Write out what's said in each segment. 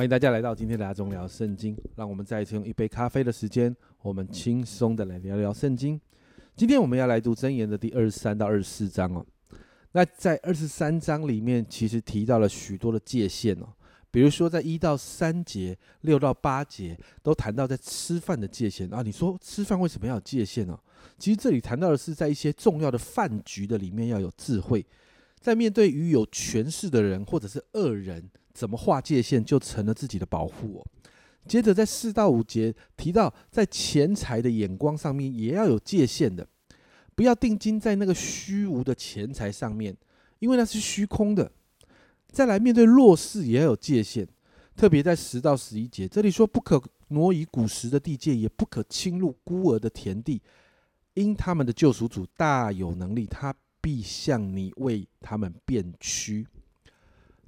欢迎大家来到今天的阿中聊圣经，让我们再一次用一杯咖啡的时间，我们轻松的来聊聊圣经。今天我们要来读箴言的第二十三到二十四章哦。那在二十三章里面，其实提到了许多的界限哦，比如说在一到三节、六到八节都谈到在吃饭的界限啊。你说吃饭为什么要有界限呢？其实这里谈到的是在一些重要的饭局的里面要有智慧，在面对于有权势的人或者是恶人。怎么划界限，就成了自己的保护哦。接着在四到五节提到，在钱财的眼光上面也要有界限的，不要定睛在那个虚无的钱财上面，因为那是虚空的。再来面对弱势也要有界限，特别在十到十一节这里说，不可挪移古时的地界，也不可侵入孤儿的田地，因他们的救赎主大有能力，他必向你为他们变屈。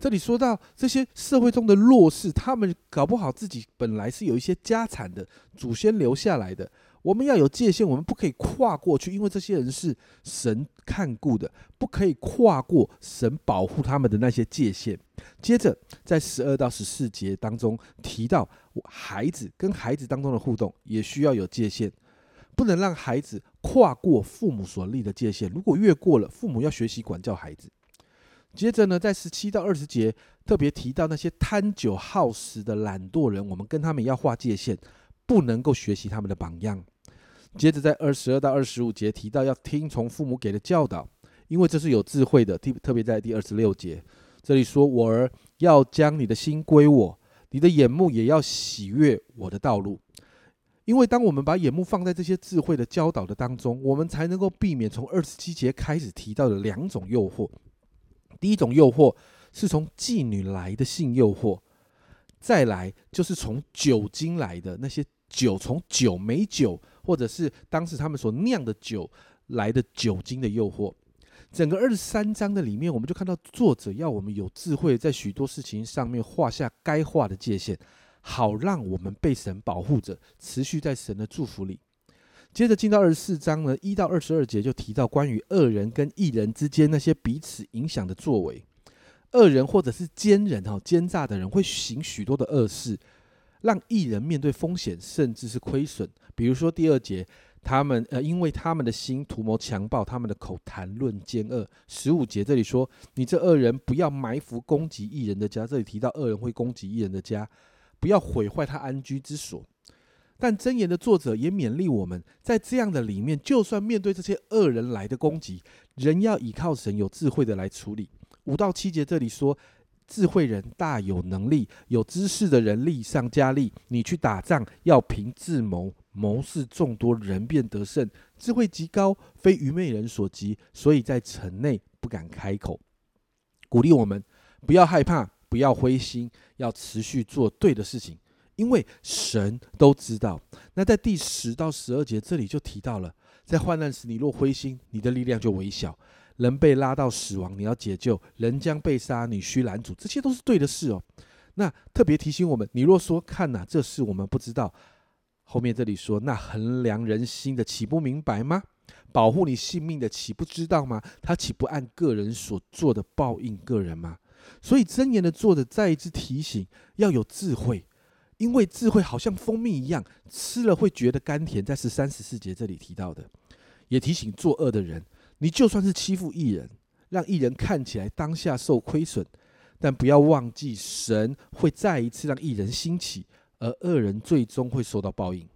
这里说到这些社会中的弱势，他们搞不好自己本来是有一些家产的，祖先留下来的。我们要有界限，我们不可以跨过去，因为这些人是神看顾的，不可以跨过神保护他们的那些界限。接着在十二到十四节当中提到，孩子跟孩子当中的互动也需要有界限，不能让孩子跨过父母所立的界限。如果越过了，父母要学习管教孩子。接着呢，在十七到二十节特别提到那些贪酒好食的懒惰人，我们跟他们要划界限，不能够学习他们的榜样。接着在二十二到二十五节提到要听从父母给的教导，因为这是有智慧的。特特别在第二十六节，这里说：“我儿要将你的心归我，你的眼目也要喜悦我的道路。”因为当我们把眼目放在这些智慧的教导的当中，我们才能够避免从二十七节开始提到的两种诱惑。第一种诱惑是从妓女来的性诱惑，再来就是从酒精来的那些酒，从酒美酒或者是当时他们所酿的酒来的酒精的诱惑。整个二十三章的里面，我们就看到作者要我们有智慧，在许多事情上面画下该画的界限，好让我们被神保护着，持续在神的祝福里。接着进到二十四章呢，一到二十二节就提到关于恶人跟异人之间那些彼此影响的作为。恶人或者是奸人哈，奸诈的人会行许多的恶事，让异人面对风险甚至是亏损。比如说第二节，他们呃，因为他们的心图谋强暴，他们的口谈论奸恶。十五节这里说，你这恶人不要埋伏攻击异人的家。这里提到恶人会攻击异人的家，不要毁坏他安居之所。但箴言的作者也勉励我们，在这样的里面，就算面对这些恶人来的攻击，人要依靠神有智慧的来处理。五到七节这里说，智慧人大有能力，有知识的人力上加力。你去打仗要凭智谋，谋士众多，人便得胜。智慧极高，非愚昧人所及，所以在城内不敢开口。鼓励我们不要害怕，不要灰心，要持续做对的事情。因为神都知道，那在第十到十二节这里就提到了，在患难时你若灰心，你的力量就微小；人被拉到死亡，你要解救；人将被杀，你需拦阻，这些都是对的事哦。那特别提醒我们，你若说看呐，这事我们不知道，后面这里说，那衡量人心的岂不明白吗？保护你性命的岂不知道吗？他岂不按个人所做的报应个人吗？所以箴言的作者再一次提醒，要有智慧。因为智慧好像蜂蜜一样，吃了会觉得甘甜，在十三十四节这里提到的，也提醒作恶的人，你就算是欺负艺人，让艺人看起来当下受亏损，但不要忘记神会再一次让艺人兴起，而恶人最终会受到报应。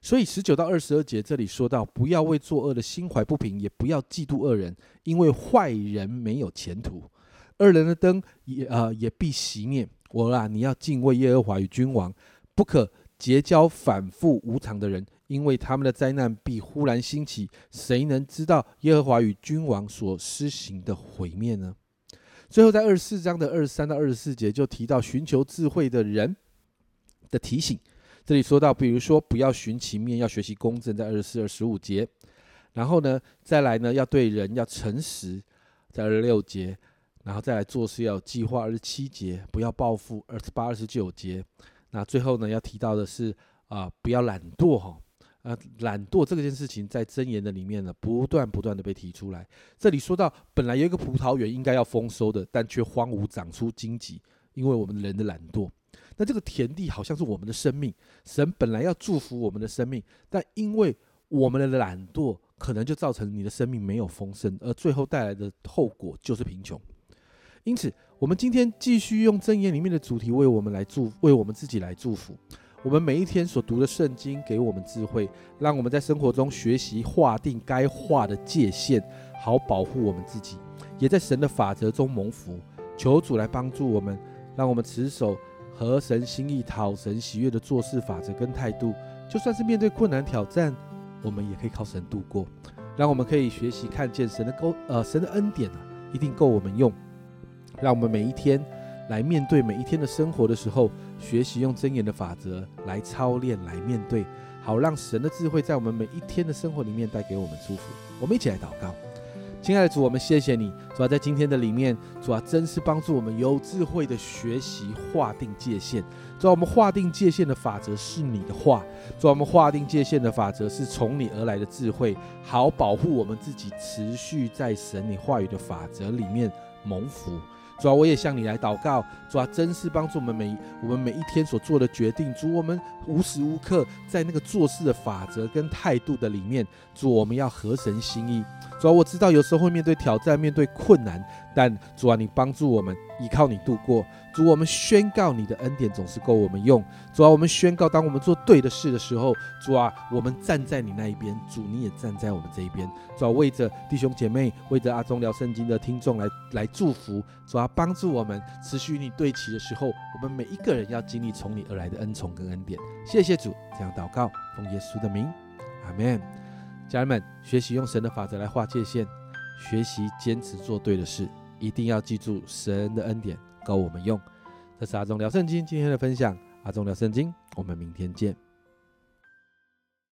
所以十九到二十二节这里说到，不要为作恶的心怀不平，也不要嫉妒恶人，因为坏人没有前途，恶人的灯也呃也必熄灭。我啊，你要敬畏耶和华与君王，不可结交反复无常的人，因为他们的灾难必忽然兴起。谁能知道耶和华与君王所施行的毁灭呢？最后，在二十四章的二十三到二十四节就提到寻求智慧的人的提醒。这里说到，比如说不要寻其面，要学习公正，在二十四、二十五节。然后呢，再来呢，要对人要诚实，在二十六节。然后再来做事要计划，二十七节不要报复，二十八、二十九节。那最后呢，要提到的是啊，不要懒惰哈。呃，懒惰这件事情在箴言的里面呢，不断不断的被提出来。这里说到，本来有一个葡萄园应该要丰收的，但却荒芜长出荆棘，因为我们人的懒惰。那这个田地好像是我们的生命，神本来要祝福我们的生命，但因为我们的懒惰，可能就造成你的生命没有丰盛，而最后带来的后果就是贫穷。因此，我们今天继续用箴言里面的主题为我们来祝，为我们自己来祝福。我们每一天所读的圣经给我们智慧，让我们在生活中学习划定该划的界限，好保护我们自己，也在神的法则中蒙福。求主来帮助我们，让我们持守合神心意、讨神喜悦的做事法则跟态度。就算是面对困难挑战，我们也可以靠神度过。让我们可以学习看见神的够，呃，神的恩典啊，一定够我们用。让我们每一天。来面对每一天的生活的时候，学习用真言的法则来操练，来面对，好让神的智慧在我们每一天的生活里面带给我们祝福。我们一起来祷告，亲爱的主，我们谢谢你，主要在今天的里面，主要真是帮助我们有智慧的学习划定界限。主要我们划定界限的法则是你的话，主要我们划定界限的法则是从你而来的智慧，好保护我们自己持续在神你话语的法则里面蒙福。主啊，我也向你来祷告。主啊，真是帮助我们每我们每一天所做的决定。主，我们无时无刻在那个做事的法则跟态度的里面。主，我们要合神心意。主啊，我知道有时候会面对挑战，面对困难，但主啊，你帮助我们，依靠你度过。主，我们宣告你的恩典总是够我们用。主啊，我们宣告，当我们做对的事的时候，主啊，我们站在你那一边，主你也站在我们这一边。主啊，为着弟兄姐妹，为着阿忠聊圣经的听众来来祝福。主啊，帮助我们持续与你对齐的时候，我们每一个人要经历从你而来的恩宠跟恩典。谢谢主，这样祷告，奉耶稣的名，阿门。家人们，学习用神的法则来划界限，学习坚持做对的事，一定要记住神的恩典。够我们用，这是阿忠聊圣经今天的分享。阿忠聊圣经，我们明天见。